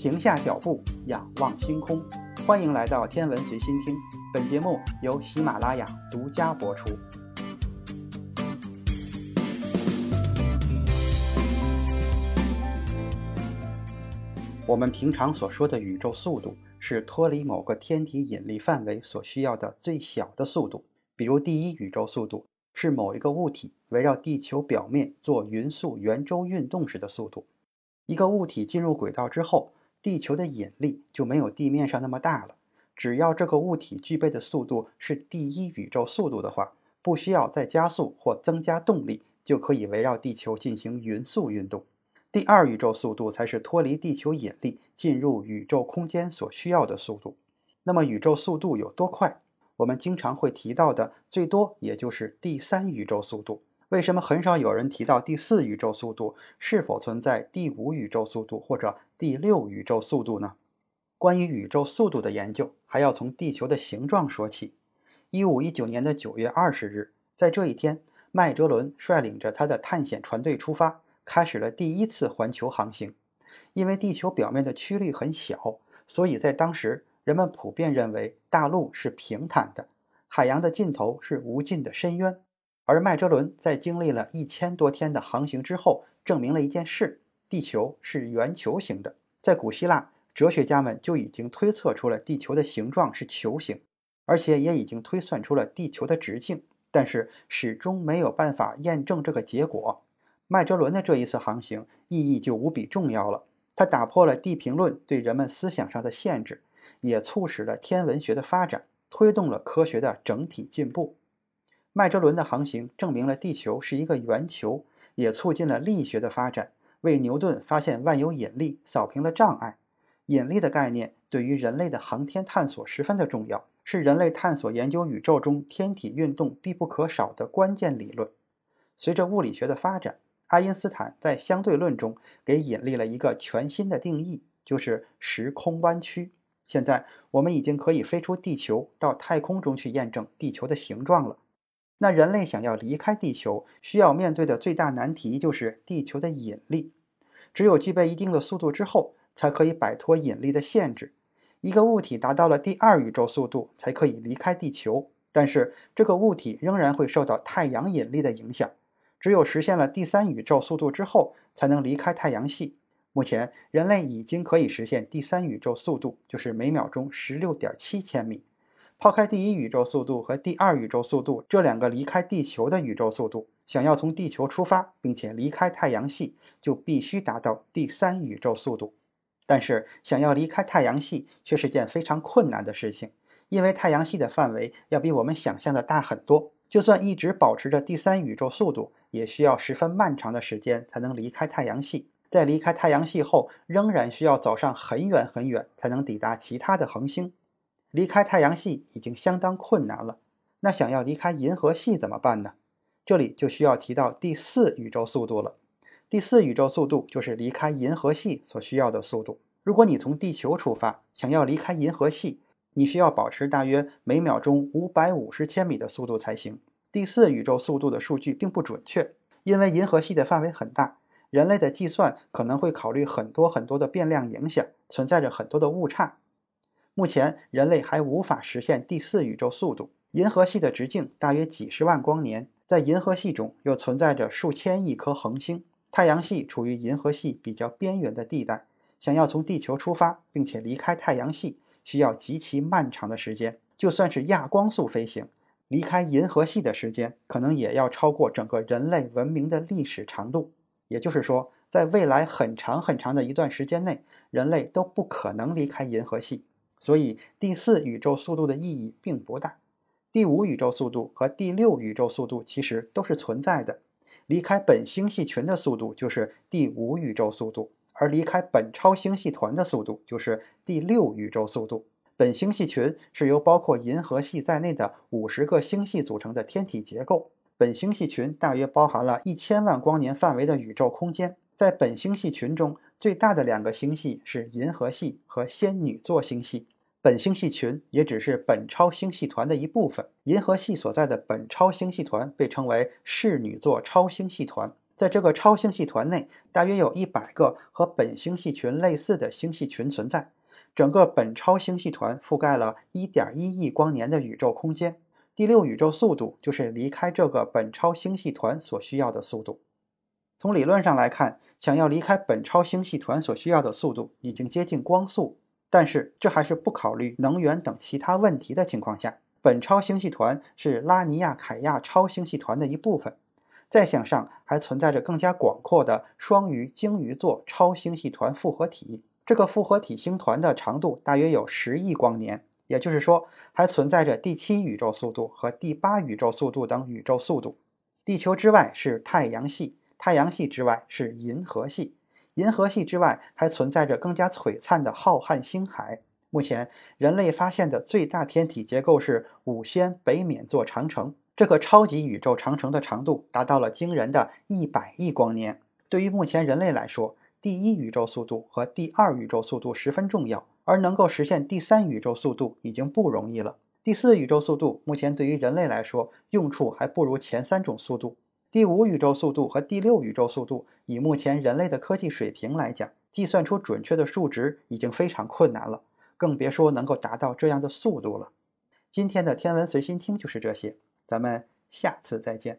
停下脚步，仰望星空。欢迎来到天文随心听，本节目由喜马拉雅独家播出。我们平常所说的宇宙速度，是脱离某个天体引力范围所需要的最小的速度。比如，第一宇宙速度是某一个物体围绕地球表面做匀速圆周运动时的速度。一个物体进入轨道之后，地球的引力就没有地面上那么大了。只要这个物体具备的速度是第一宇宙速度的话，不需要再加速或增加动力，就可以围绕地球进行匀速运动。第二宇宙速度才是脱离地球引力进入宇宙空间所需要的速度。那么，宇宙速度有多快？我们经常会提到的，最多也就是第三宇宙速度。为什么很少有人提到第四宇宙速度？是否存在第五宇宙速度或者第六宇宙速度呢？关于宇宙速度的研究，还要从地球的形状说起。一五一九年的九月二十日，在这一天，麦哲伦率领着他的探险船队出发，开始了第一次环球航行。因为地球表面的曲率很小，所以在当时，人们普遍认为大陆是平坦的，海洋的尽头是无尽的深渊。而麦哲伦在经历了一千多天的航行之后，证明了一件事：地球是圆球形的。在古希腊，哲学家们就已经推测出了地球的形状是球形，而且也已经推算出了地球的直径，但是始终没有办法验证这个结果。麦哲伦的这一次航行意义就无比重要了，它打破了地平论对人们思想上的限制，也促使了天文学的发展，推动了科学的整体进步。麦哲伦的航行证明了地球是一个圆球，也促进了力学的发展，为牛顿发现万有引力扫平了障碍。引力的概念对于人类的航天探索十分的重要，是人类探索研究宇宙中天体运动必不可少的关键理论。随着物理学的发展，爱因斯坦在相对论中给引力了一个全新的定义，就是时空弯曲。现在我们已经可以飞出地球到太空中去验证地球的形状了。那人类想要离开地球，需要面对的最大难题就是地球的引力。只有具备一定的速度之后，才可以摆脱引力的限制。一个物体达到了第二宇宙速度，才可以离开地球。但是这个物体仍然会受到太阳引力的影响。只有实现了第三宇宙速度之后，才能离开太阳系。目前，人类已经可以实现第三宇宙速度，就是每秒钟十六点七千米。抛开第一宇宙速度和第二宇宙速度这两个离开地球的宇宙速度，想要从地球出发并且离开太阳系，就必须达到第三宇宙速度。但是，想要离开太阳系却是件非常困难的事情，因为太阳系的范围要比我们想象的大很多。就算一直保持着第三宇宙速度，也需要十分漫长的时间才能离开太阳系。在离开太阳系后，仍然需要走上很远很远，才能抵达其他的恒星。离开太阳系已经相当困难了，那想要离开银河系怎么办呢？这里就需要提到第四宇宙速度了。第四宇宙速度就是离开银河系所需要的速度。如果你从地球出发，想要离开银河系，你需要保持大约每秒钟五百五十千米的速度才行。第四宇宙速度的数据并不准确，因为银河系的范围很大，人类的计算可能会考虑很多很多的变量影响，存在着很多的误差。目前，人类还无法实现第四宇宙速度。银河系的直径大约几十万光年，在银河系中又存在着数千亿颗恒星。太阳系处于银河系比较边缘的地带，想要从地球出发并且离开太阳系，需要极其漫长的时间。就算是亚光速飞行，离开银河系的时间可能也要超过整个人类文明的历史长度。也就是说，在未来很长很长的一段时间内，人类都不可能离开银河系。所以，第四宇宙速度的意义并不大。第五宇宙速度和第六宇宙速度其实都是存在的。离开本星系群的速度就是第五宇宙速度，而离开本超星系团的速度就是第六宇宙速度。本星系群是由包括银河系在内的五十个星系组成的天体结构。本星系群大约包含了一千万光年范围的宇宙空间。在本星系群中，最大的两个星系是银河系和仙女座星系。本星系群也只是本超星系团的一部分。银河系所在的本超星系团被称为侍女座超星系团。在这个超星系团内，大约有一百个和本星系群类似的星系群存在。整个本超星系团覆盖了1.1亿光年的宇宙空间。第六宇宙速度就是离开这个本超星系团所需要的速度。从理论上来看，想要离开本超星系团所需要的速度已经接近光速，但是这还是不考虑能源等其他问题的情况下。本超星系团是拉尼亚凯亚超星系团的一部分。再向上还存在着更加广阔的双鱼鲸鱼座超星系团复合体。这个复合体星团的长度大约有十亿光年，也就是说，还存在着第七宇宙速度和第八宇宙速度等宇宙速度。地球之外是太阳系。太阳系之外是银河系，银河系之外还存在着更加璀璨的浩瀚星海。目前人类发现的最大天体结构是五仙北冕座长城，这个超级宇宙长城的长度达到了惊人的一百亿光年。对于目前人类来说，第一宇宙速度和第二宇宙速度十分重要，而能够实现第三宇宙速度已经不容易了。第四宇宙速度目前对于人类来说用处还不如前三种速度。第五宇宙速度和第六宇宙速度，以目前人类的科技水平来讲，计算出准确的数值已经非常困难了，更别说能够达到这样的速度了。今天的天文随心听就是这些，咱们下次再见。